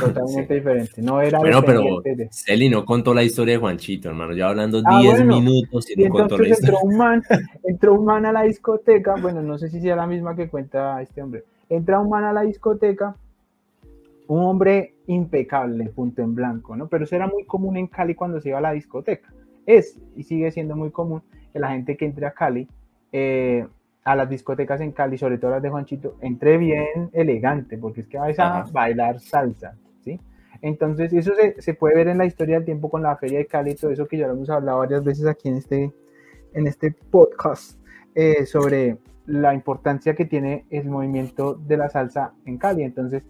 Totalmente diferente. No era Bueno, pero de- Celi no contó la historia de Juanchito, hermano. Ya hablando Ah, 10 bueno. minutos y Y no contó la historia. entró un man, entró un man a la discoteca, bueno, no sé si sea la misma que cuenta este hombre. Entra un man a la discoteca, un hombre impecable, punto en blanco, ¿no? Pero eso era muy común en Cali cuando se iba a la discoteca. Es y sigue siendo muy común que la gente que entre a Cali, eh, a las discotecas en Cali, sobre todo las de Juanchito, entre bien elegante, porque es que vais a Ajá. bailar salsa, ¿sí? Entonces, eso se, se puede ver en la historia del tiempo con la Feria de Cali y todo eso que ya lo hemos hablado varias veces aquí en este, en este podcast eh, sobre la importancia que tiene el movimiento de la salsa en Cali. Entonces,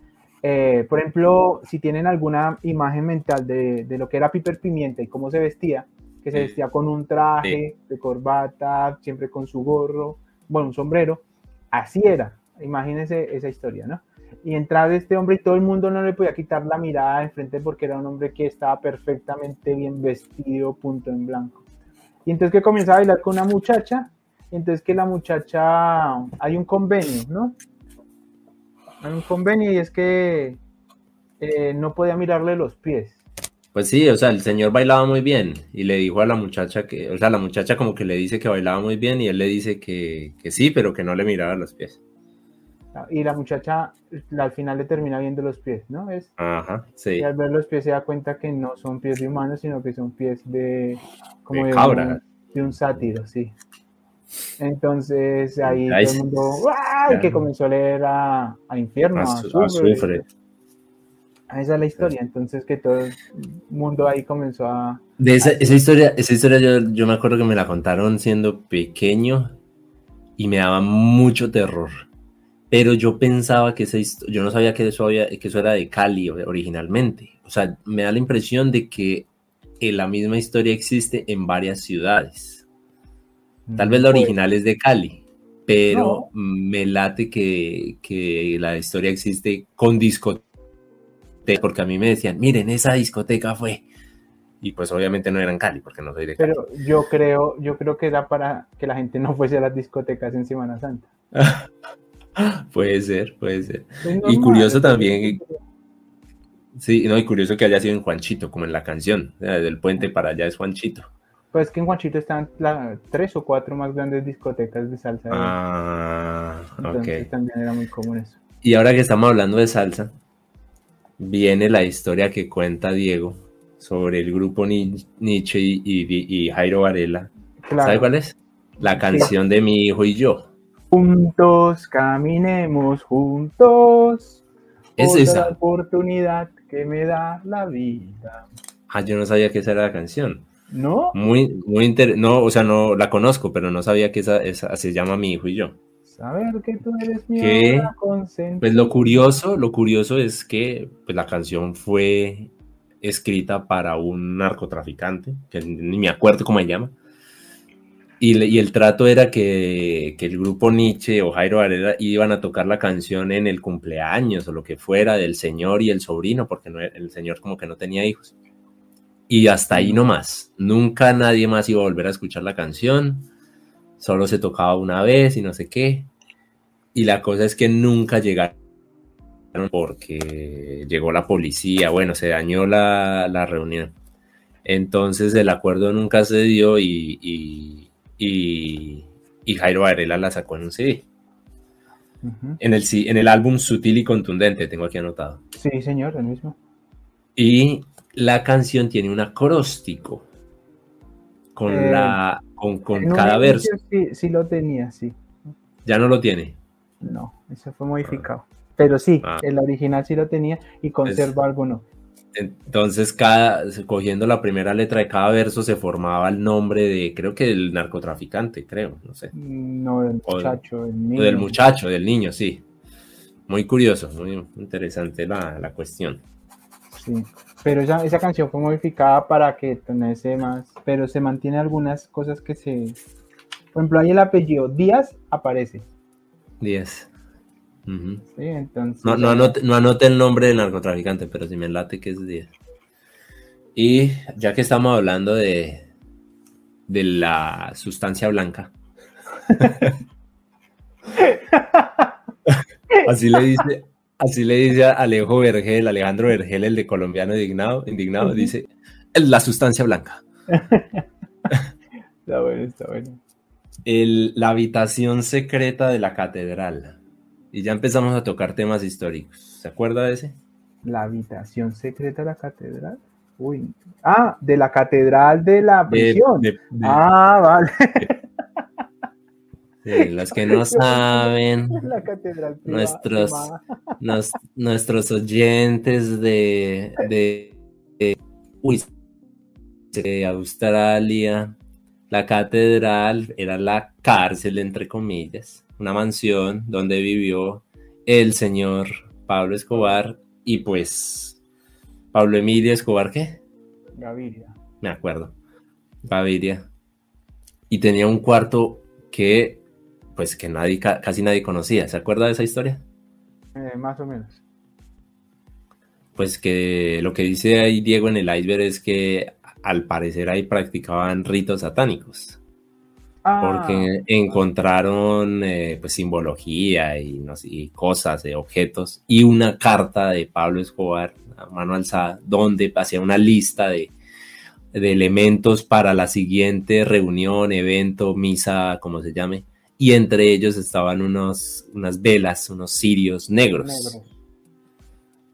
eh, por ejemplo, si tienen alguna imagen mental de, de lo que era Piper Pimienta y cómo se vestía, que se Sí. vestía con un traje de corbata, siempre con su gorro, bueno, un sombrero, así era. Imagínense esa historia, ¿no? Y entrar este hombre y todo el mundo no le podía quitar la mirada enfrente porque era un hombre que estaba perfectamente bien vestido, punto en blanco. Y entonces que comienza a bailar con una muchacha, y entonces que la muchacha, hay un convenio, ¿no? Hay un convenio y es que eh, no podía mirarle los pies. Pues sí, o sea, el señor bailaba muy bien y le dijo a la muchacha que, o sea, la muchacha como que le dice que bailaba muy bien y él le dice que sí, pero que no le miraba los pies. Y la muchacha al final le termina viendo los pies, ¿no? Es, Ajá, sí. y al ver los pies se da cuenta que no son pies de humanos, sino que son pies de, como De de. Un, de un sátiro, sí. Entonces ahí todo el mundo, ¡ay! Que comenzó a leer a, a infierno, a, azufre. Esa es la historia, entonces que todo el mundo ahí comenzó a... De esa, esa historia, esa historia yo, yo me acuerdo que me la contaron siendo pequeño y me daba mucho terror. Pero yo pensaba que esa yo no sabía que eso, había, que eso era de Cali originalmente. O sea, me da la impresión de que eh, la misma historia existe en varias ciudades. Tal vez la Pues, original es de Cali, pero me late que, que la historia existe con discoteca, porque a mí me decían, miren, esa discoteca fue. Y pues obviamente no eran Cali, porque no soy de Cali. Pero yo creo, yo creo que era para que la gente no fuese a las discotecas en Semana Santa. puede ser, puede ser. Es Y curioso también- Sí, no, y curioso que haya sido en Juanchito, como en la canción. O sea, Desde el puente para allá es Juanchito. Pues que en Juanchito están las tres o cuatro más grandes discotecas de salsa. Ah, entonces ok. también era muy común eso. Y ahora que estamos hablando de salsa, viene la historia que cuenta Diego sobre el grupo Ni- Nietzsche y, y- y Jairo Varela. Claro. ¿Sabe cuál es? La canción de mi hijo y yo. Juntos, caminemos juntos. Es esa. oportunidad que me da la vida. Ah, yo no sabía que esa era la canción. ¿No? Muy, muy inter... No, o sea, no la conozco, pero no sabía que esa, esa se llama mi hijo y yo. Saber que tú eres mi. Pues lo curioso, lo curioso es que pues, la canción fue escrita para un narcotraficante, que ni me acuerdo cómo se llama. Y, y el trato era que, que el grupo Nietzsche o Jairo Varela iban a tocar la canción en el cumpleaños o lo que fuera del señor y el sobrino, porque no, el señor como que no tenía hijos. Y hasta ahí nomás. Nunca nadie más iba a volver a escuchar la canción. Solo se tocaba una vez y no sé qué. Y la cosa es que nunca llegaron porque llegó la policía, bueno, se dañó la, la reunión. Entonces el acuerdo nunca se dio y, y, y- y Jairo Varela la sacó en un CD. En el, en el álbum Sutil y Contundente, tengo aquí anotado. Sí, señor, el mismo. Y la canción tiene un acróstico con, Eh, la, con, con cada verso. Sí, sí lo tenía, sí. Ya no lo tiene. No, eso fue modificado. Pero sí, Ah. el original sí lo tenía y conserva algo no. Entonces, cada, cogiendo la primera letra de cada verso, se formaba el nombre de, creo que del narcotraficante, creo, no sé. No, del muchacho, el O niño. del muchacho, del niño, sí. Muy curioso, muy interesante la, la cuestión. Sí. Pero esa, esa canción fue modificada para que tuviese más. Pero se mantiene algunas cosas que se. Por ejemplo, ahí el apellido Díaz aparece. 10. Ujú. ¿sí? Entonces. No, no, anote, no anote el nombre del narcotraficante, pero si me late que es 10. Y ya que estamos hablando de, de la sustancia blanca. así le dice, Así le dice a Alejo Vergel, Alejandro Vergel, el de colombiano indignado, indignado dice, la sustancia blanca. está bueno, está bueno. la habitación secreta de la catedral. Y ya empezamos a tocar temas históricos. ¿Se acuerda de ese? La habitación secreta de la catedral. Uy. Ah, de la catedral de la prisión. ah, vale. los que no saben, nuestros, nuestros oyentes de, de, de Australia, la catedral era la cárcel, entre comillas, una mansión donde vivió el señor Pablo Escobar y pues Pablo Emilio Escobar, ¿qué? Gaviria. Me acuerdo. Gaviria. Y tenía un cuarto que pues que nadie, casi nadie conocía. ¿Se acuerda de esa historia? Eh, más o menos. Pues que lo que dice ahí Diego en el iceberg es que al parecer ahí practicaban ritos satánicos. Ah. Porque encontraron eh, pues simbología y, no sé, cosas de objetos y una carta de Pablo Escobar a mano alzada donde hacía una lista de, de elementos para la siguiente reunión, evento, misa, como se llame, y entre ellos estaban unos, unas velas, unos cirios negros.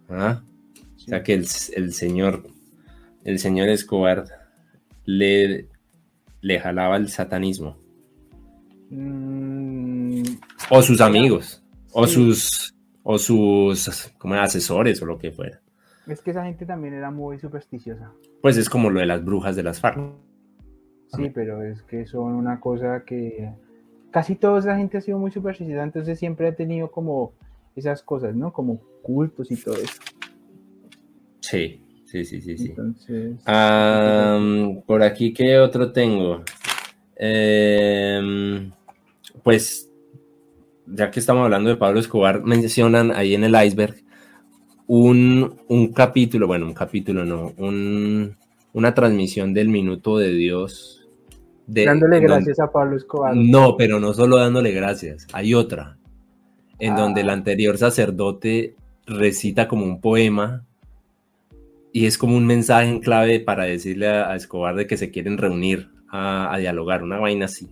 ¿Ah? O sea que el, señor, el señor Escobar le, le jalaba el satanismo. Mm. o sus amigos, o sus, o sus como asesores o lo que fuera. Es que esa gente también era muy supersticiosa. Pues es como lo de las brujas de las FARC. Sí, pero es que son una cosa que casi toda esa gente ha sido muy supersticiosa, entonces siempre ha tenido como esas cosas, ¿no? Como cultos y todo eso. Sí, sí, sí, sí, sí. por aquí, ¿qué otro tengo? Em, pues, ya que estamos hablando de Pablo Escobar, mencionan ahí en el iceberg un, un capítulo, bueno, un capítulo no, un, una transmisión del Minuto de Dios dándole gracias a Pablo Escobar. No, pero no solo dándole gracias, hay otra, en ah. donde el anterior sacerdote recita como un poema y es como un mensaje en clave para decirle a, Escobar de que se quieren reunir a, dialogar, una vaina así.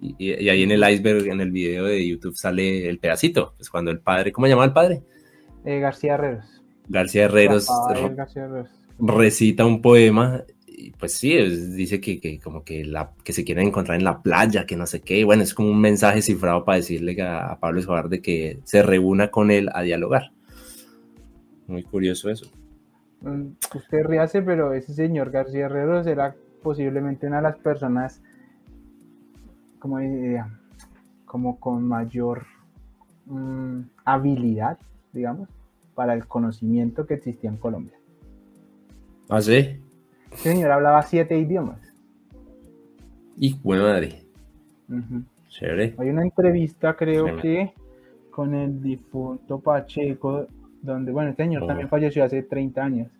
Y, ahí en el iceberg, en el video de YouTube, sale el pedacito, pues cuando el padre, ¿cómo se llama el padre? Eh, García Herreros. García Herreros, García Herreros recita un poema pues sí, dice que, como que, la, que se quieren encontrar en la playa, que no sé qué. Bueno, es como un mensaje cifrado para decirle a, Pablo Escobar de que se reúna con él a dialogar. Muy curioso eso. Mm, usted ríase, pero ese señor García Herreros era posiblemente una de las personas, como diría, como con mayor mm, habilidad, digamos, para el conocimiento que existía en Colombia. ¿Ah, sí? Este señor hablaba siete idiomas. Y buena madre. Hay una entrevista, creo que, con el difunto Pacheco, donde, bueno, este señor también falleció hace 30 años.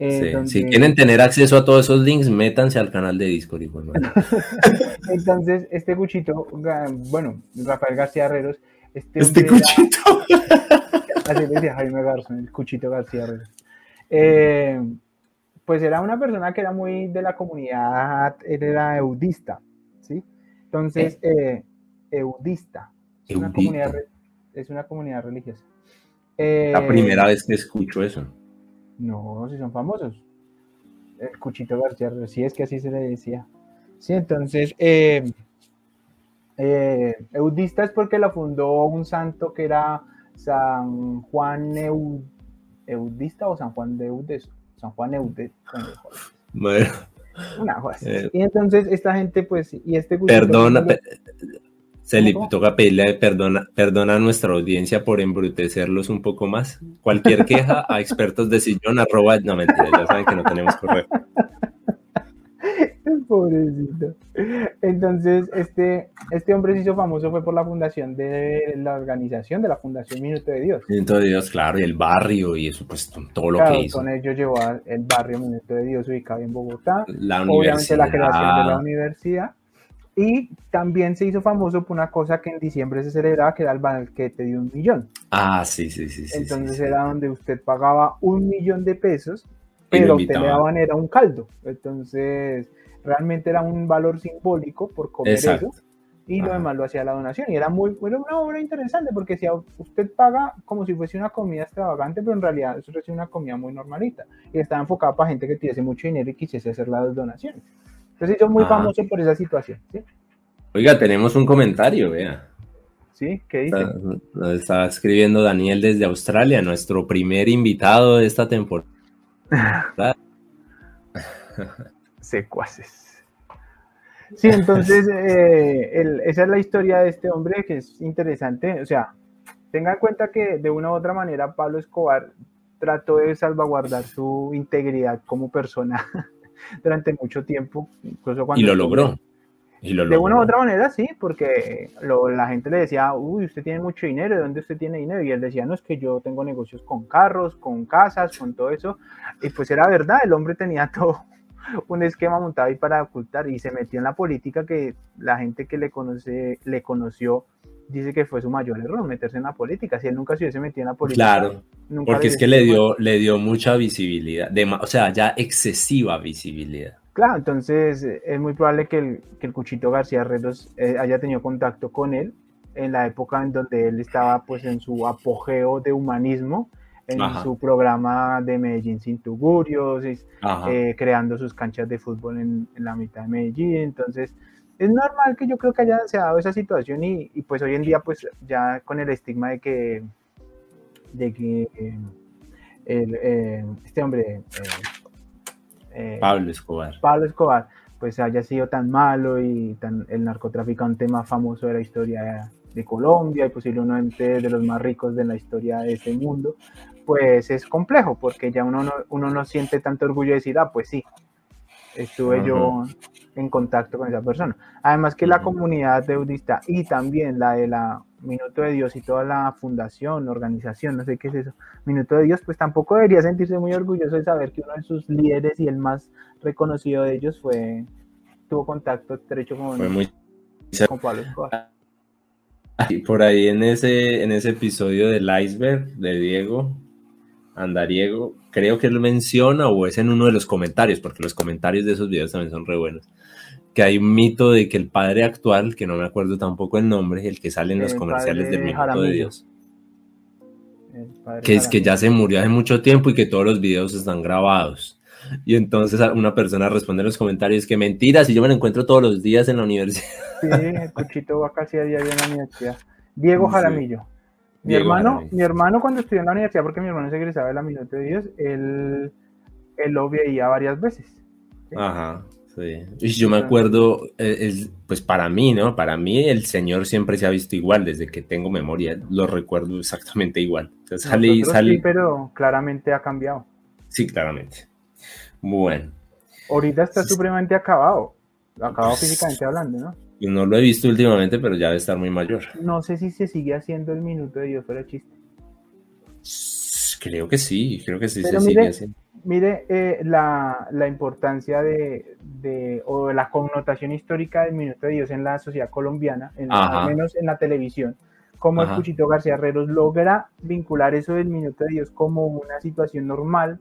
Eh, si quieren tener acceso a todos esos links, métanse al canal de Discord. Entonces, este cuchito, bueno, Rafael García Herreros. Este, este cuchito. así le decía Jaime Garzón, el cuchito García Herreros. Eh, pues era una persona que era muy de la comunidad, él era eudista, ¿sí? Entonces, eh, eudista. Es una, comunidad, es una comunidad religiosa. la primera vez que escucho eso. No, si son famosos. El Cuchito García, sí es que así se le decía. Sí, entonces, eh, eh, eudista es porque la fundó un santo que era San Juan Eudista o San Juan de Eudes, San Juan Eude. Bueno. Una eh, y entonces esta gente, pues, y este Perdona, se le toca pedirle perdona, perdona a nuestra audiencia por embrutecerlos un poco más. Cualquier queja a expertos de sillón arroba, no mentira, ya saben que no tenemos correo. Pobrecito. Entonces, este, este hombre se hizo famoso fue por la fundación de la organización de la Fundación Minuto de Dios. Minuto de Dios, claro, y el barrio y eso, pues todo lo que hizo. Con ello llevó el barrio Minuto de Dios ubicado en Bogotá. La Obviamente la creación de la universidad. Y también se hizo famoso por una cosa que en diciembre se celebraba, que era el banquete de un millón. Ah, sí, sí, sí. Entonces era donde usted pagaba un millón de pesos, pero te le daban era un caldo. Entonces realmente era un valor simbólico por comer eso y lo demás lo hacía la donación. Y era muy, era una obra interesante porque si usted paga como si fuese una comida extravagante, pero en realidad eso es una comida muy normalita. Y estaba enfocada para gente que tuviese mucho dinero y quisiese hacer las donaciones. Entonces yo muy famoso por esa situación. Oiga, tenemos un comentario, vea. ¿Sí? ¿Qué dice? Está, está, escribiendo Daniel desde Australia, nuestro primer invitado de esta temporada. Secuaces. Sí, entonces eh, esa es la historia de este hombre que es interesante. O sea, tenga en cuenta que de una u otra manera Pablo Escobar trató de salvaguardar su integridad como persona durante mucho tiempo. Incluso cuando y lo logró. Y lo de una u otra manera, sí, porque la gente le decía, uy, usted tiene mucho dinero, ¿de dónde usted tiene dinero? Y él decía, no, es que yo tengo negocios con carros, con casas, con todo eso. Y pues era verdad, el hombre tenía todo un esquema montado ahí para ocultar y se metió en la política que la gente que le, conoce, le conoció dice que fue su mayor error, meterse en la política. Si él nunca se hubiese metido en la política. Claro, porque es que le dio, le dio mucha visibilidad, o sea, ya excesiva visibilidad. Claro, entonces es muy probable que el, que el Cuchito García Herreros eh, haya tenido contacto con él en la época en donde él estaba pues en su apogeo de humanismo, en su programa de Medellín sin tugurios, eh, creando sus canchas de fútbol en, en, la mitad de Medellín, entonces es normal que yo creo que haya se dado esa situación y, y, pues hoy en día pues ya con el estigma de que de que el, este hombre eh, Pablo Escobar. Pablo Escobar, pues haya sido tan malo y tan el narcotraficante más famoso de la historia de Colombia y posiblemente de los más ricos de la historia de este mundo, pues es complejo porque ya uno no, uno no siente tanto orgullo de decir, ah, pues sí, estuve yo en contacto con esa persona. Además que la comunidad deudista y también la de la Minuto de Dios y toda la fundación, organización, no sé qué es eso, Minuto de Dios, pues tampoco debería sentirse muy orgulloso de saber que uno de sus líderes y el más reconocido de ellos fue, tuvo contacto estrecho con, Pablo Escobar. por ahí en ese, en ese episodio del iceberg de Diego, Andariego, creo que él menciona o es en uno de los comentarios, porque los comentarios de esos videos también son re buenos que hay un mito de que el padre actual, que no me acuerdo tampoco el nombre, el que sale en los comerciales del Minuto de Dios, que es que ya se murió hace mucho tiempo y que todos los videos están grabados. Y entonces una persona responde en los comentarios que mentira, si yo me lo encuentro todos los días en la universidad. Sí, el Cuchito va casi a diario en la universidad. Diego Jaramillo. Mi hermano, mi hermano cuando estudió en la universidad, porque mi hermano se egresaba de la Minuto de Dios, él, él lo veía varias veces. Ajá. Y yo me acuerdo, eh, pues para mí, ¿no? Para mí el Señor siempre se ha visto igual, desde que tengo memoria, lo recuerdo exactamente igual. sale, sale... Sí, pero claramente ha cambiado. Sí, claramente. Bueno. Ahorita está supremamente acabado, acabado pues, físicamente hablando, ¿no? No lo he visto últimamente, pero ya debe estar muy mayor. No sé si se sigue haciendo el minuto de Dios fuera chiste. Creo que sí, creo que sí se sigue haciendo mire eh, la, la, importancia de, de, o la connotación histórica del Minuto de Dios en la sociedad colombiana, en, al menos en la televisión, como el Cuchito García Herreros logra vincular eso del Minuto de Dios como una situación normal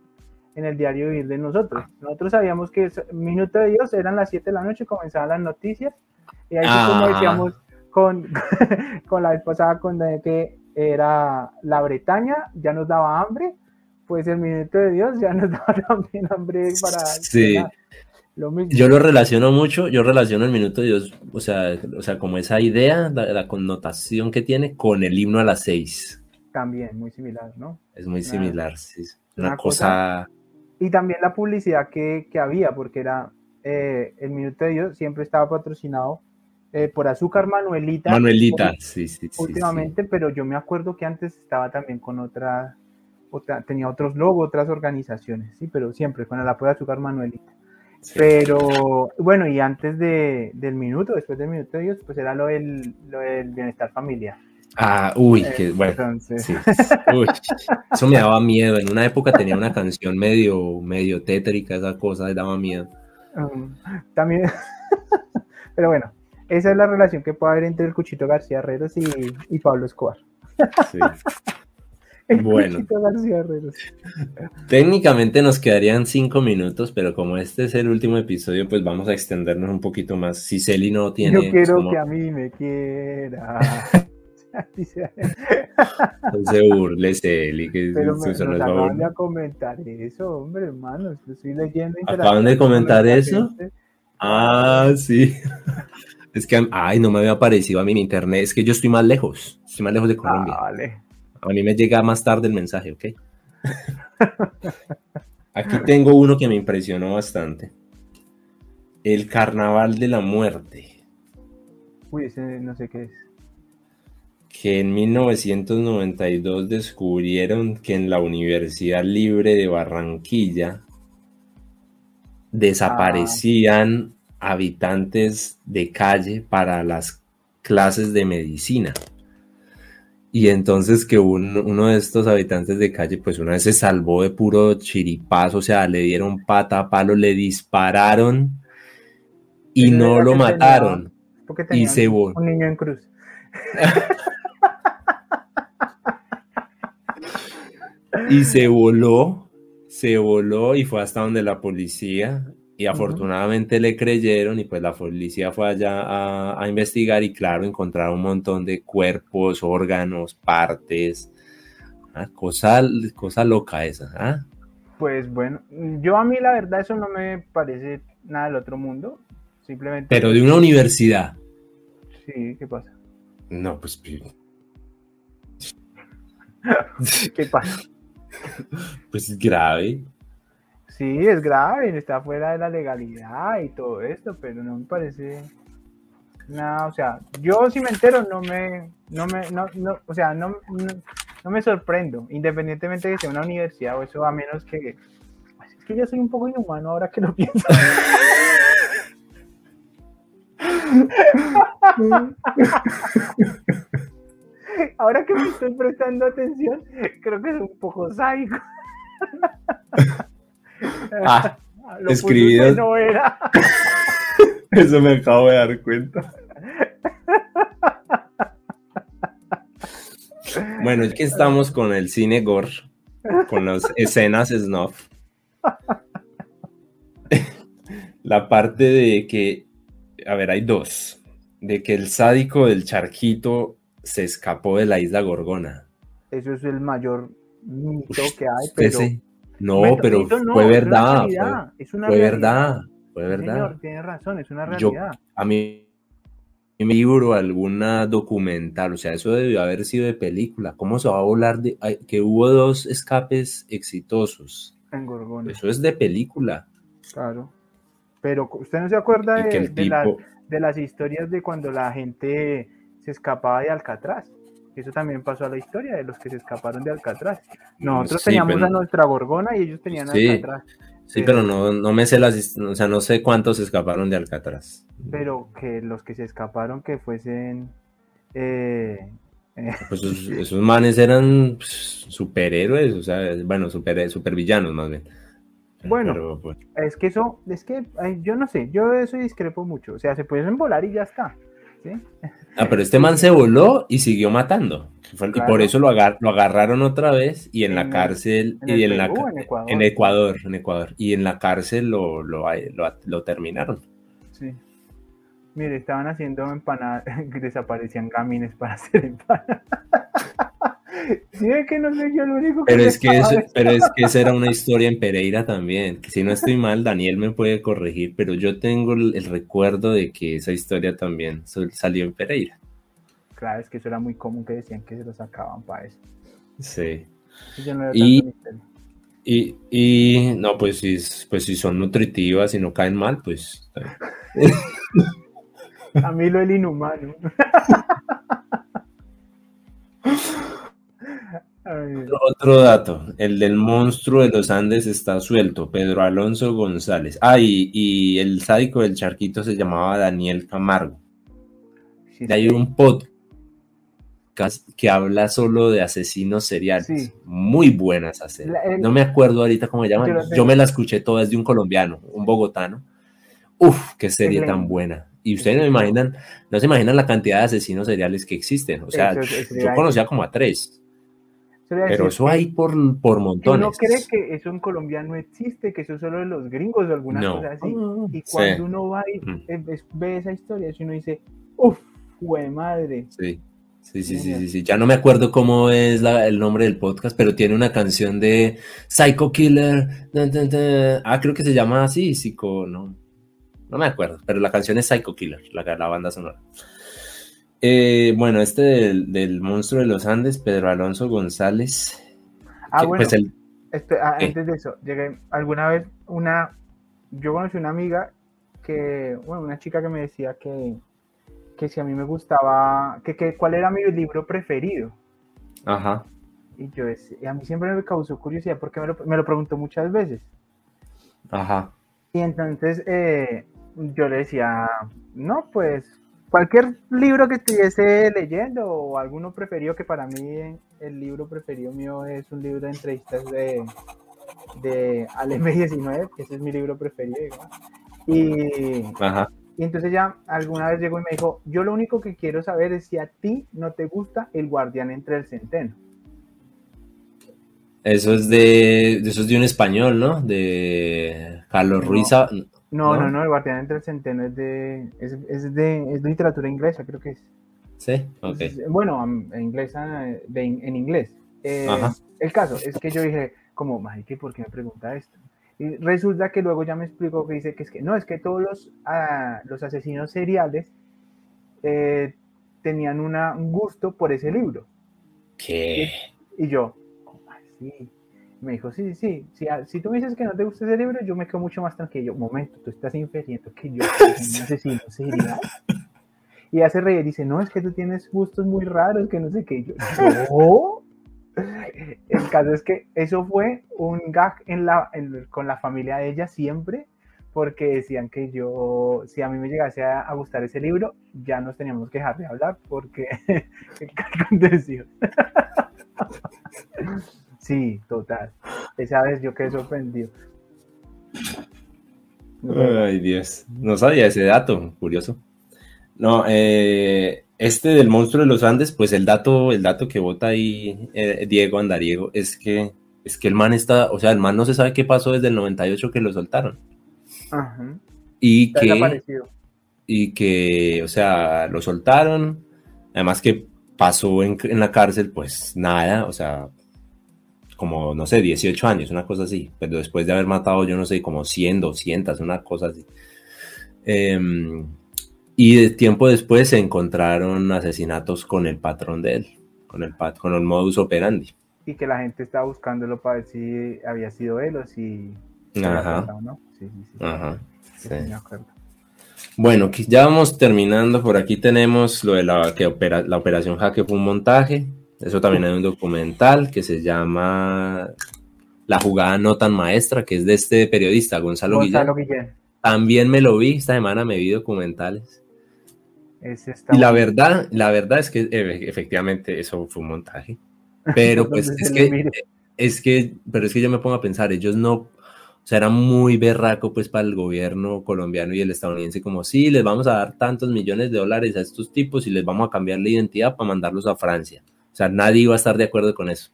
en el diario vivir de nosotros. Nosotros sabíamos que el Minuto de Dios eran las 7 de la noche, comenzaban las noticias, y ahí como decíamos con, con la vez pasada, con que era la Bretaña, ya nos daba hambre, pues el minuto de Dios ya nos da también hambre para... Sí. Yo lo relaciono mucho, yo relaciono el minuto de Dios, o sea, o sea como esa idea, la, connotación que tiene con el himno a las seis. También, muy similar, ¿no? Es muy similar, sí. Una, cosa... Y también la publicidad que, que había, porque era eh, el minuto de Dios siempre estaba patrocinado eh, por Azúcar Manuelita. Manuelita, sí, sí, sí. Últimamente, pero yo me acuerdo que antes estaba también con otra tenía otros logos, otras organizaciones, sí, pero siempre con el apoyo de Azúcar Manuelita. Pero bueno, y antes de, del minuto, después del minuto de Dios, pues era lo del, lo del bienestar familiar. Ah, uy, qué bueno. eso me daba miedo. En una época tenía una canción medio, medio tétrica, esa cosa, daba miedo. Um, también, pero bueno, esa es la relación que puede haber entre el Cuchito García Herreros y, y Pablo Escobar. Sí. el bueno. Técnicamente nos quedarían cinco minutos, pero como este es el último episodio, pues vamos a extendernos un poquito más. Si Celi no tiene. Yo quiero que a mí me quiera. No se burle, Celi, que Pero me, nos acaban de comentar eso, hombre, hermano. Estoy leyendo. ¿Acaban de comentar eso? Ah, sí. Es que, ay, no me había aparecido a mí en internet. Es que yo estoy más lejos. Estoy más lejos de Colombia. Ah, vale. A mí me llega más tarde el mensaje, ¿ok? Aquí tengo uno que me impresionó bastante. El Carnaval de la Muerte. Uy, ese no sé qué es. Que en 1992 descubrieron que en la Universidad Libre de Barranquilla desaparecían habitantes de calle para las clases de medicina. Y entonces que uno de estos habitantes de calle, pues una vez se salvó de puro chiripazo, o sea, le dieron pata a palo, le dispararon y no lo mataron. y se un niño en cruz. y se voló, se voló y fue hasta donde la policía y afortunadamente le creyeron y pues la policía fue allá a, investigar y claro, encontraron un montón de cuerpos, órganos, partes. Ah, cosa, cosa loca esa. ¿ah? Pues bueno, yo a mí la verdad eso no me parece nada del otro mundo. Simplemente... Pero de una universidad. Sí, ¿qué pasa? No, pues... ¿Qué pasa? Pues es grave. Sí, es grave, está fuera de la legalidad y todo esto, pero no me parece nada, o sea, yo si me entero no me, no me, no, no o sea, no, no, me sorprendo, independientemente de que sea una universidad o eso, a menos que, es que yo soy un poco inhumano ahora que lo pienso. ahora que me estoy prestando atención, creo que es un poco sádico. Ah, escribido. No era. Eso me acabo de dar cuenta. Bueno, es que estamos con el cine gore, con las escenas snuff. La parte de que, a ver, hay dos. De que el sádico del charquito se escapó de la isla Gorgona. Eso es el mayor mito que hay, pero... No, pero fue verdad. Fue, verdad. Fue verdad. Señor, tiene razón, es una realidad. a mí me libro alguna documental, o sea, eso debió haber sido de película. ¿Cómo se va a volar de que hubo dos escapes exitosos? En Gorgona. Eso es de película. Claro. Pero usted no se acuerda de, de las historias de cuando la gente se escapaba de Alcatraz. Eso también pasó a la historia de los que se escaparon de Alcatraz. Nosotros teníamos a nuestra Gorgona y ellos tenían Alcatraz. Sí, pero, no, no me sé las, o sea, no sé cuántos se escaparon de Alcatraz. Pero que los que se escaparon que fuesen eh, eh, pues esos, manes eran pues, superhéroes, o sea, bueno, super, supervillanos más bien. Bueno, pues es que eso, es que yo no sé, yo eso discrepo mucho. O sea, se pueden volar y ya está. Ah, pero este man se voló y siguió matando. Y por eso lo, lo, agarraron otra vez y en, la cárcel. y en, la, en, Ecuador. en, Ecuador. Y en la cárcel lo, lo, lo terminaron. Sí. Mire, estaban haciendo empanadas, desaparecían camines para hacer empanadas. Sí, es que no soy yo el único que pero es que Pero es que esa era una historia en Pereira también. Que si no estoy mal, Daniel me puede corregir, pero yo tengo el, recuerdo de que esa historia también salió en Pereira. Claro, es que eso era muy común que decían que se lo sacaban para eso. Sí. y, y, y, no, pues si, pues si son nutritivas y no caen mal, pues. A mí lo el inhumano. Otro dato, el del monstruo de los Andes está suelto, Pedro Alonso González. Ah, y, el sádico del charquito se llamaba Daniel Camargo. Hay un podcast que habla solo de asesinos seriales. Muy buenas hacer. No me acuerdo ahorita cómo se llama. Yo, me la escuché toda, es de un colombiano, un bogotano. Uf, qué serie tan buena. Y ustedes no imaginan, no se imaginan la cantidad de asesinos seriales que existen. O sea, yo conocía como a tres. Pero eso hay por, por montones. Uno cree que eso en Colombia no existe, que eso es solo de los gringos o alguna cosa así. Ah, y cuando uno va y mm. ve esa historia, uno dice, uff, fue madre. Sí. Sí, sí, sí, sí, Ya no me acuerdo cómo es el nombre del podcast, pero tiene una canción de Psycho Killer. Ah, creo que se llama así, Psycho, no. No me acuerdo, pero la canción es Psycho Killer, la, la banda sonora. Eh, bueno, este del, monstruo de los Andes, Pedro Alonso González. Ah, bueno. Pues este, ah, antes de eso, llegué alguna vez una. Yo conocí una amiga que, bueno, una chica que me decía que, que si a mí me gustaba, que, que cuál era mi libro preferido. Ajá. Y yo, y a mí siempre me causó curiosidad porque me lo, me lo preguntó muchas veces. Ajá. Y entonces eh, yo le decía, no, pues cualquier libro que estuviese leyendo o alguno preferido, que para mí el libro preferido mío es un libro de entrevistas de, de Alem 19, que ese es mi libro preferido. Y, y entonces ya alguna vez llegó y me dijo, yo lo único que quiero saber es si a ti no te gusta El guardián entre el centeno. Eso es de, eso es de un español, ¿no? De Carlos Ruiz. No, no, no, el Guardián entre el Centeno es de, es, es de, es de literatura inglesa, creo que es. Sí, ok. bueno, en, inglesa, de, en inglés. Eh, el caso es que yo dije, como, Mike, ¿por qué me pregunta esto? Y resulta que luego ya me explicó que dice que es que no, es que todos los, ah, los asesinos seriales eh, tenían una, un gusto por ese libro. ¿Qué? Y, y yo, ¿cómo así? Me dijo, sí, sí, sí, si, tú me dices que no te gusta ese libro, yo me quedo mucho más tranquilo. Momento, tú estás infiriendo que yo soy un asesino serial. Y hace reír, dice, no, es que tú tienes gustos muy raros, que no sé qué. Yo, no. El caso es que eso fue un gag en la, con la familia de ella siempre, porque decían que yo, si a mí me llegase a, gustar ese libro, ya nos teníamos que dejar de hablar, porque. Sí, total. Esa vez yo quedé sorprendido. Ay, Dios. No sabía ese dato, curioso. No, eh, este del monstruo de los Andes, pues el dato, el dato que vota ahí eh, Diego Andariego es que es que el man está, o sea, el man no se sabe qué pasó desde el 98 que lo soltaron. Ajá. Y que y que, o sea, lo soltaron, además que pasó en, en la cárcel, pues nada, o sea, como, no sé, 18 años, una cosa así, pero después de haber matado, yo no sé, como 100, 200, una cosa así. Em, y de tiempo después se encontraron asesinatos con el patrón de él, con el, con el modus operandi. Y que la gente estaba buscándolo para ver si había sido él o si... Ajá. ¿no? Sí, sí, sí. Ajá. Sí. Bueno, ya vamos terminando. Por aquí tenemos lo de la, que opera, la operación Jaque fue un montaje. Eso también hay un documental que se llama La jugada no tan maestra, que es de este periodista, Gonzalo, Gonzalo Guillén. También me lo vi, esta semana me vi documentales. y la verdad, la verdad es que eh, efectivamente eso fue un montaje. Pero pues es que, es que, pero es que yo me pongo a pensar, ellos no, o sea, era muy berraco pues para el gobierno colombiano y el estadounidense como, sí, les vamos a dar tantos millones de dólares a estos tipos y les vamos a cambiar la identidad para mandarlos a Francia. O sea, nadie iba a estar de acuerdo con eso.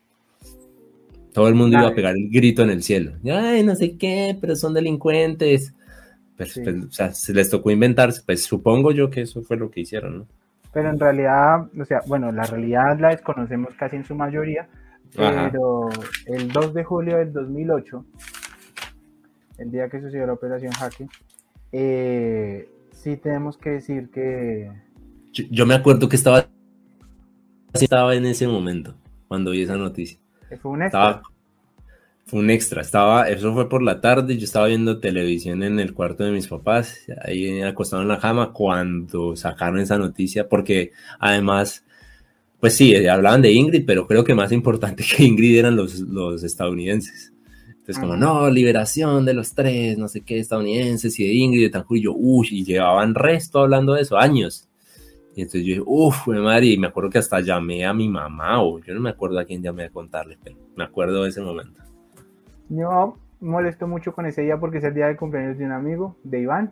Todo el mundo iba a pegar el grito en el cielo. Ay, no sé qué, pero son delincuentes. Pues, pues, o sea, se les tocó inventarse. Pues supongo yo que eso fue lo que hicieron, ¿no? Pero en realidad, o sea, bueno, la realidad la desconocemos casi en su mayoría, pero el 2 de julio del 2008, el día que sucedió la operación Jaque, eh, sí tenemos que decir que... yo me acuerdo que estaba estaba en ese momento cuando vi esa noticia. Fue un extra. fue un extra. Estaba, eso fue por la tarde. Yo estaba viendo televisión en el cuarto de mis papás, ahí acostado en la cama, cuando sacaron esa noticia, porque además, pues sí, hablaban de Ingrid, pero creo que más importante que Ingrid eran los, los estadounidenses. Entonces, como, no, liberación de los tres, no sé qué, estadounidenses y de Ingrid, de Tanjur, y yo, uy, y llevaban resto hablando de eso, años. Y entonces yo dije, uff, madre, y me acuerdo que hasta llamé a mi mamá, o yo no me acuerdo a quién llamé a contarle, pero me acuerdo de ese momento. Yo molesto mucho con ese día porque es el día de cumpleaños de un amigo, de Iván,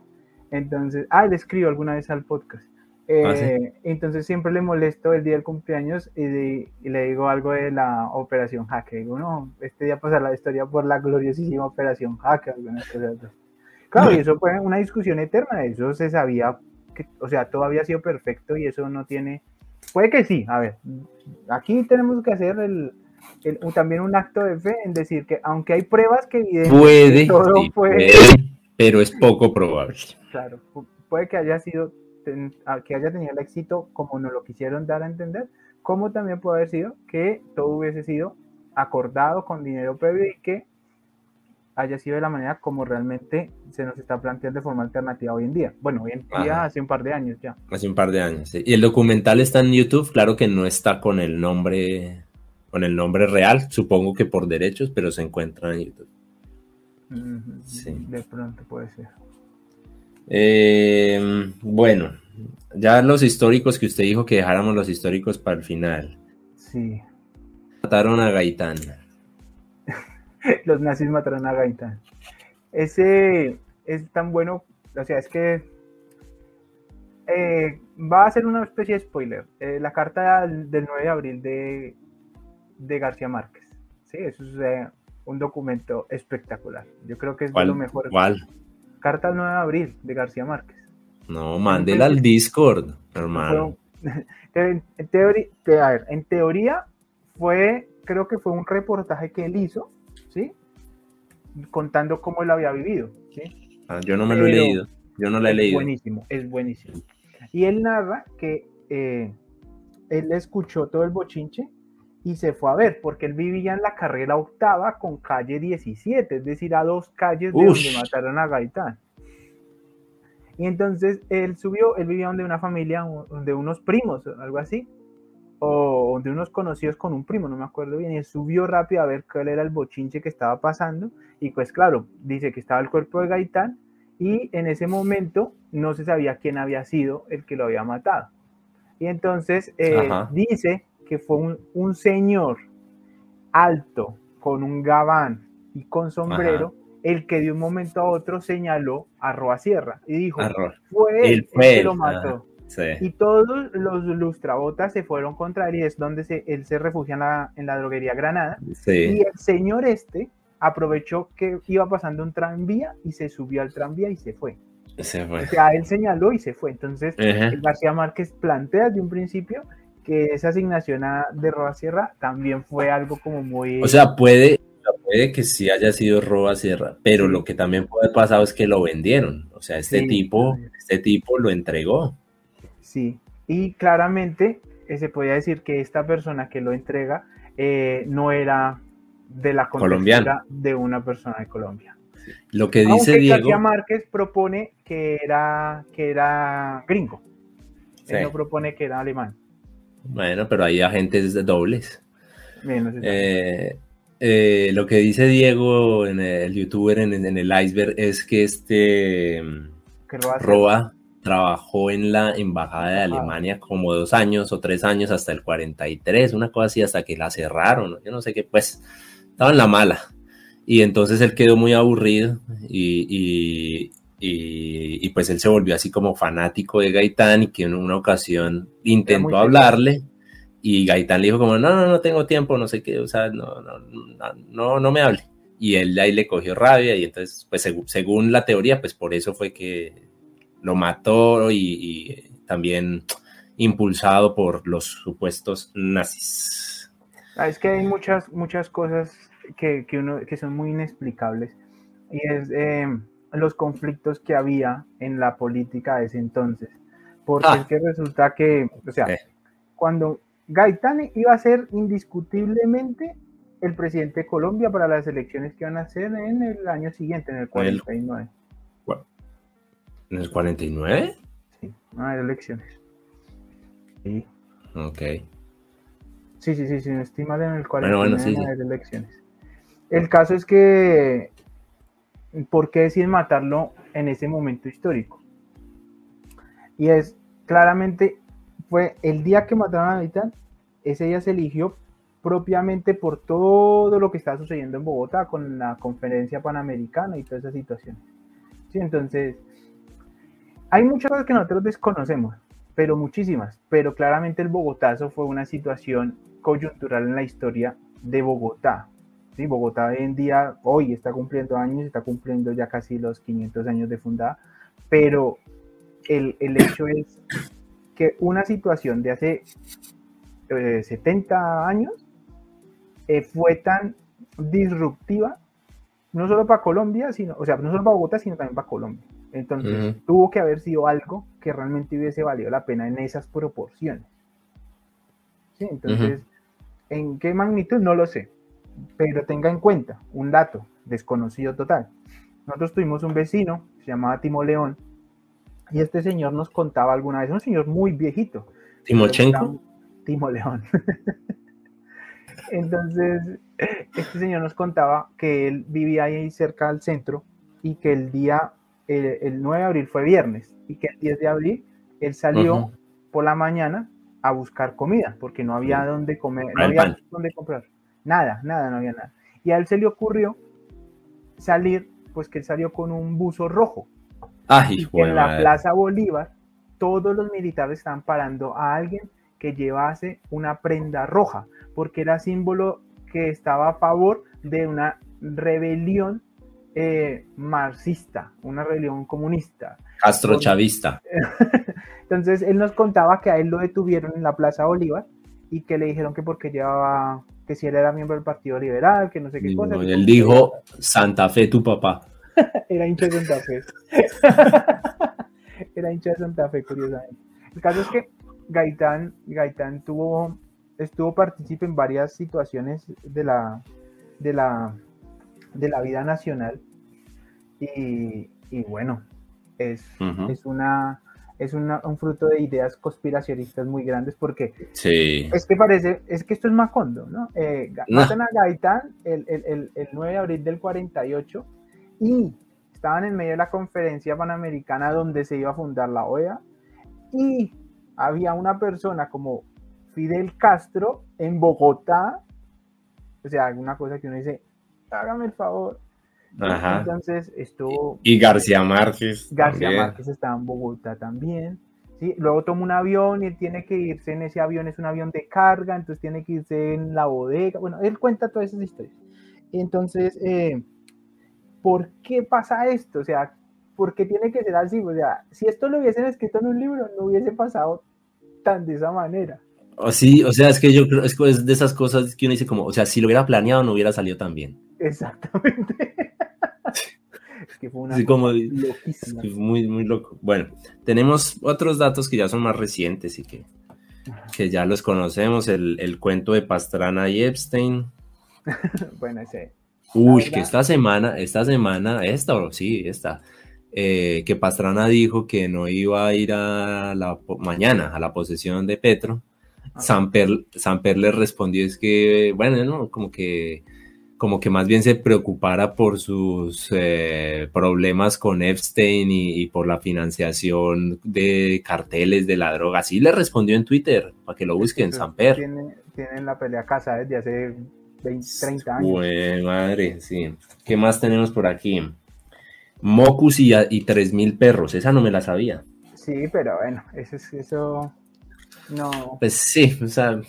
Entonces, ah, le escribo alguna vez al podcast. Ah, Eh, Entonces siempre le molesto el día del cumpleaños y, de- y le digo algo de la operación Jaque. Digo, no, este día pasará la historia por la gloriosísima operación así. Claro, y eso fue una discusión eterna. Eso se sabía, que, o sea, todo había sido perfecto y eso no tiene... Puede que sí, a ver, aquí tenemos que hacer el, también un acto de fe en decir que aunque hay pruebas que evidencian Puede, todo sí, puede, pero es poco probable. Claro, pu- puede que haya sido, ten- a- que haya tenido el éxito como nos lo quisieron dar a entender, como también puede haber sido que todo hubiese sido acordado con dinero previo y que haya sido de la manera como realmente se nos está planteando de forma alternativa hoy en día. Bueno, hoy en día Ajá. hace un par de años ya. Hace un par de años. sí. Y el documental está en YouTube, claro que no está con el nombre, con el nombre real, supongo que por derechos, pero se encuentra en YouTube. Sí. De pronto puede ser. Eh, bueno, ya los históricos que usted dijo que dejáramos los históricos para el final. Sí. Mataron a Gaitán. Los nazis mataron a Gaitán. Ese es tan bueno, o sea, es que eh, va a ser una especie de spoiler. Eh, la carta del, del 9 de abril de, de García Márquez. Sí, eso es eh, un documento espectacular. Yo creo que es de lo mejor. ¿Cuál? Carta del 9 de abril de García Márquez. No, mándela al Discord, hermano. en, en teoría, te- a ver, en teoría fue, creo que fue un reportaje que él hizo, ¿sí? Contando cómo él había vivido, ¿sí? Ah, yo no me lo he leído. Yo no la he es leído. buenísimo, es buenísimo. Y él narra que eh, él escuchó todo el bochinche y se fue a ver, porque él vivía en la carrera octava con calle 17, es decir, a dos calles de donde mataron a Gaitán. Y entonces él subió, él vivía donde una familia, donde unos primos, algo así, o de unos conocidos con un primo, no me acuerdo bien, y él subió rápido a ver cuál era el bochinche que estaba pasando, y pues claro, dice que estaba el cuerpo de Gaitán, y en ese momento no se sabía quién había sido el que lo había matado. Y entonces eh, dice que fue un, un señor alto, con un gabán y con sombrero, el que de un momento a otro señaló a Roa Sierra y dijo, fue él, el que lo mató. Sí. Y todos los lustrabotas se fueron contra él y es donde se, él se refugia en la, en la droguería Granada. Y Sí. el señor este aprovechó que iba pasando un tranvía y se subió al tranvía y se fue. Se fue. O sea, él señaló y se fue. Entonces. García Márquez plantea desde un principio que esa asignación a- de Roa Sierra también fue algo como muy... O sea, puede, puede que sí haya sido roba sierra, pero lo que también puede haber pasado es que lo vendieron. O sea, este Sí. tipo, este tipo lo entregó. Sí, y claramente eh, se podía decir que esta persona que lo entrega eh, no era de la Colombiano. contextura de una persona de Colombia. Lo que dice Aunque Diego, García Márquez propone que era, que era gringo. Él no propone que era alemán. bueno, pero hay agentes dobles. Bien, no. Eh, eh, lo que dice Diego en el youtuber en, en el iceberg es que este Que Roa trabajó en la embajada de. Alemania como dos años o tres años hasta el 43, una cosa así, hasta que la cerraron. Yo no sé qué, pues estaba en la mala. Y entonces él quedó muy aburrido y, y- y- y, pues él se volvió así como fanático de Gaitán y que en una ocasión intentó hablarle y Gaitán le dijo como, no, no, no tengo tiempo, no sé qué, o sea, no, no, no, no, me hable. Y él ahí le cogió rabia y entonces, pues segu- según la teoría, pues por eso fue que lo mató y, y también impulsado por los supuestos nazis. Ah, Es que hay muchas, muchas cosas que, que, uno, que son muy inexplicables. Y es eh, los conflictos que había en la política de ese entonces. Porque Ah. es que resulta que, o sea, Eh. cuando Gaitán iba a ser indiscutiblemente el presidente de Colombia para las elecciones que iban a hacer en el año siguiente, en el 49. ¿En el 49? Sí, no hay elecciones. Sí. Ok. Sí, sí, sí, sí, no estoy mal en el 49 Bueno, bueno, sí, no sí. hay elecciones. El caso es que, ¿por qué deciden matarlo en ese momento histórico? Y es, claramente, fue el día que mataron a Gaitán, ese día se eligió propiamente por todo lo que estaba sucediendo en Bogotá con la conferencia panamericana y toda esa situación. Sí, entonces, hay muchas cosas que nosotros desconocemos, pero muchísimas. Pero claramente el Bogotazo fue una situación coyuntural en la historia de Bogotá. Bogotá hoy en día, hoy está cumpliendo años, está cumpliendo ya casi los 500 años de fundada, pero el, el hecho es que una situación de hace 70 eh, años eh, fue tan disruptiva, no solo para Colombia, sino, o sea, no solo para Bogotá, sino también para Colombia. Entonces, tuvo que haber sido algo que realmente hubiese valido la pena en esas proporciones. ¿Sí? Entonces, ¿en qué magnitud? No lo sé. Pero tenga en cuenta un dato desconocido total. Nosotros tuvimos un vecino, se llamaba Timo León, y este señor nos contaba alguna vez, un señor muy viejito. ¿Timochenko? Timo León. Entonces, este señor nos contaba que él vivía ahí cerca del centro y que el día, el, 9 de abril fue viernes y que el 10 de abril él salió por la mañana a buscar comida porque no había dónde comer, no había dónde comprar. Nada, nada, no había nada. Y a él se le ocurrió salir, pues que él salió con un buzo rojo. Ay, y en la Plaza Bolívar todos los militares estaban parando a alguien que llevase una prenda roja, porque era símbolo que estaba a favor de una rebelión eh, marxista, una rebelión comunista. Castrochavista. Entonces él nos contaba que a él lo detuvieron en la Plaza Bolívar y que le dijeron que porque llevaba, que si él era miembro del Partido Liberal, que no sé qué cosa. él dijo, Santa Fe, tu papá. era hincha de Santa Fe. era hincha de Santa Fe, curiosamente. El caso es que Gaitán, Gaitán tuvo, estuvo partícipe en varias situaciones de la, de la, de la vida nacional. Y, bueno, es, es una es un fruto de ideas conspiracionistas muy grandes porque es que parece, es que esto es Macondo, ¿no? Eh, Matan a Gaitán el, el, el, 9 de abril del 48 y estaban en medio de la conferencia panamericana donde se iba a fundar la OEA y había una persona como Fidel Castro en Bogotá, o sea, alguna cosa que uno dice, hágame el favor. Entonces estuvo... Y, García Márquez. García Márquez estaba en Bogotá también. ¿sí? Luego toma un avión y él tiene que irse en ese avión, es un avión de carga, entonces tiene que irse en la bodega. Bueno, él cuenta todas esas historias. Entonces, eh, ¿por qué pasa esto? O sea, ¿por qué tiene que ser así? O sea, si esto lo hubiesen escrito en un libro, no hubiese pasado tan de esa manera. O sí, o sea, es que yo creo, es, es de esas cosas que uno dice como, o sea, si lo hubiera planeado no hubiera salido tan bien. Exactamente. es que fue una sí, como, muy, muy loco. Bueno, tenemos otros datos que ya son más recientes y que, que ya los conocemos, el, el cuento de Pastrana y Epstein. bueno, ese. Uy, que esta semana, esta semana, esta, sí, esta, eh, que Pastrana dijo que no iba a ir a la mañana a la posesión de Petro. Samper, Samper le respondió es que, bueno, no, como que como que más bien se preocupara por sus eh, problemas con Epstein y, por la financiación de carteles de la droga. Así le respondió en Twitter, para que lo busquen, Samper. Tienen, la pelea casa desde hace 20, 30 años. Madre, sí. ¿Qué más tenemos por aquí? Mocus y, y 3.000 perros, esa no me la sabía. Sí, pero bueno, eso, eso no. Pues sí, o sea.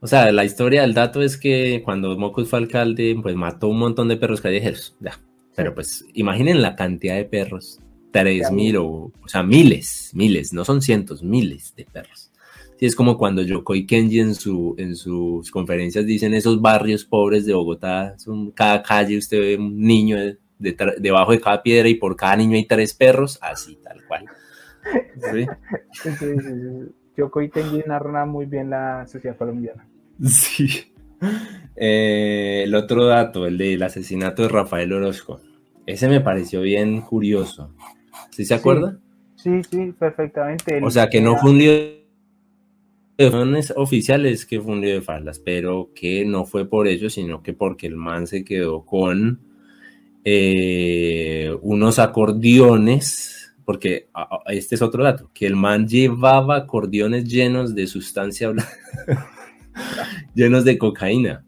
O sea, la historia del dato es que cuando Mocus fue alcalde, pues mató un montón de perros callejeros. Ya. Pero pues imaginen la cantidad de perros. 3.000 o, o sea, miles, miles, no son cientos, miles de perros. Sí, es como cuando Yokoi Kenji en, su, en sus conferencias dicen esos barrios pobres de Bogotá, son cada calle usted ve un niño debajo de cada piedra y por cada niño hay tres perros, así, tal cual. ¿Sí? Yoko narra muy bien la sociedad colombiana. Sí. Eh, el otro dato, el del asesinato de Rafael Orozco. Ese me pareció bien curioso. ¿Sí se acuerda? Sí, sí, perfectamente. o sea, que no fue un lío de oficiales que fue un lío de faldas, pero que no fue por ello, sino que porque el man se quedó con eh, unos acordeones, porque este es otro dato, que el man llevaba acordeones llenos de sustancia llenos de cocaína.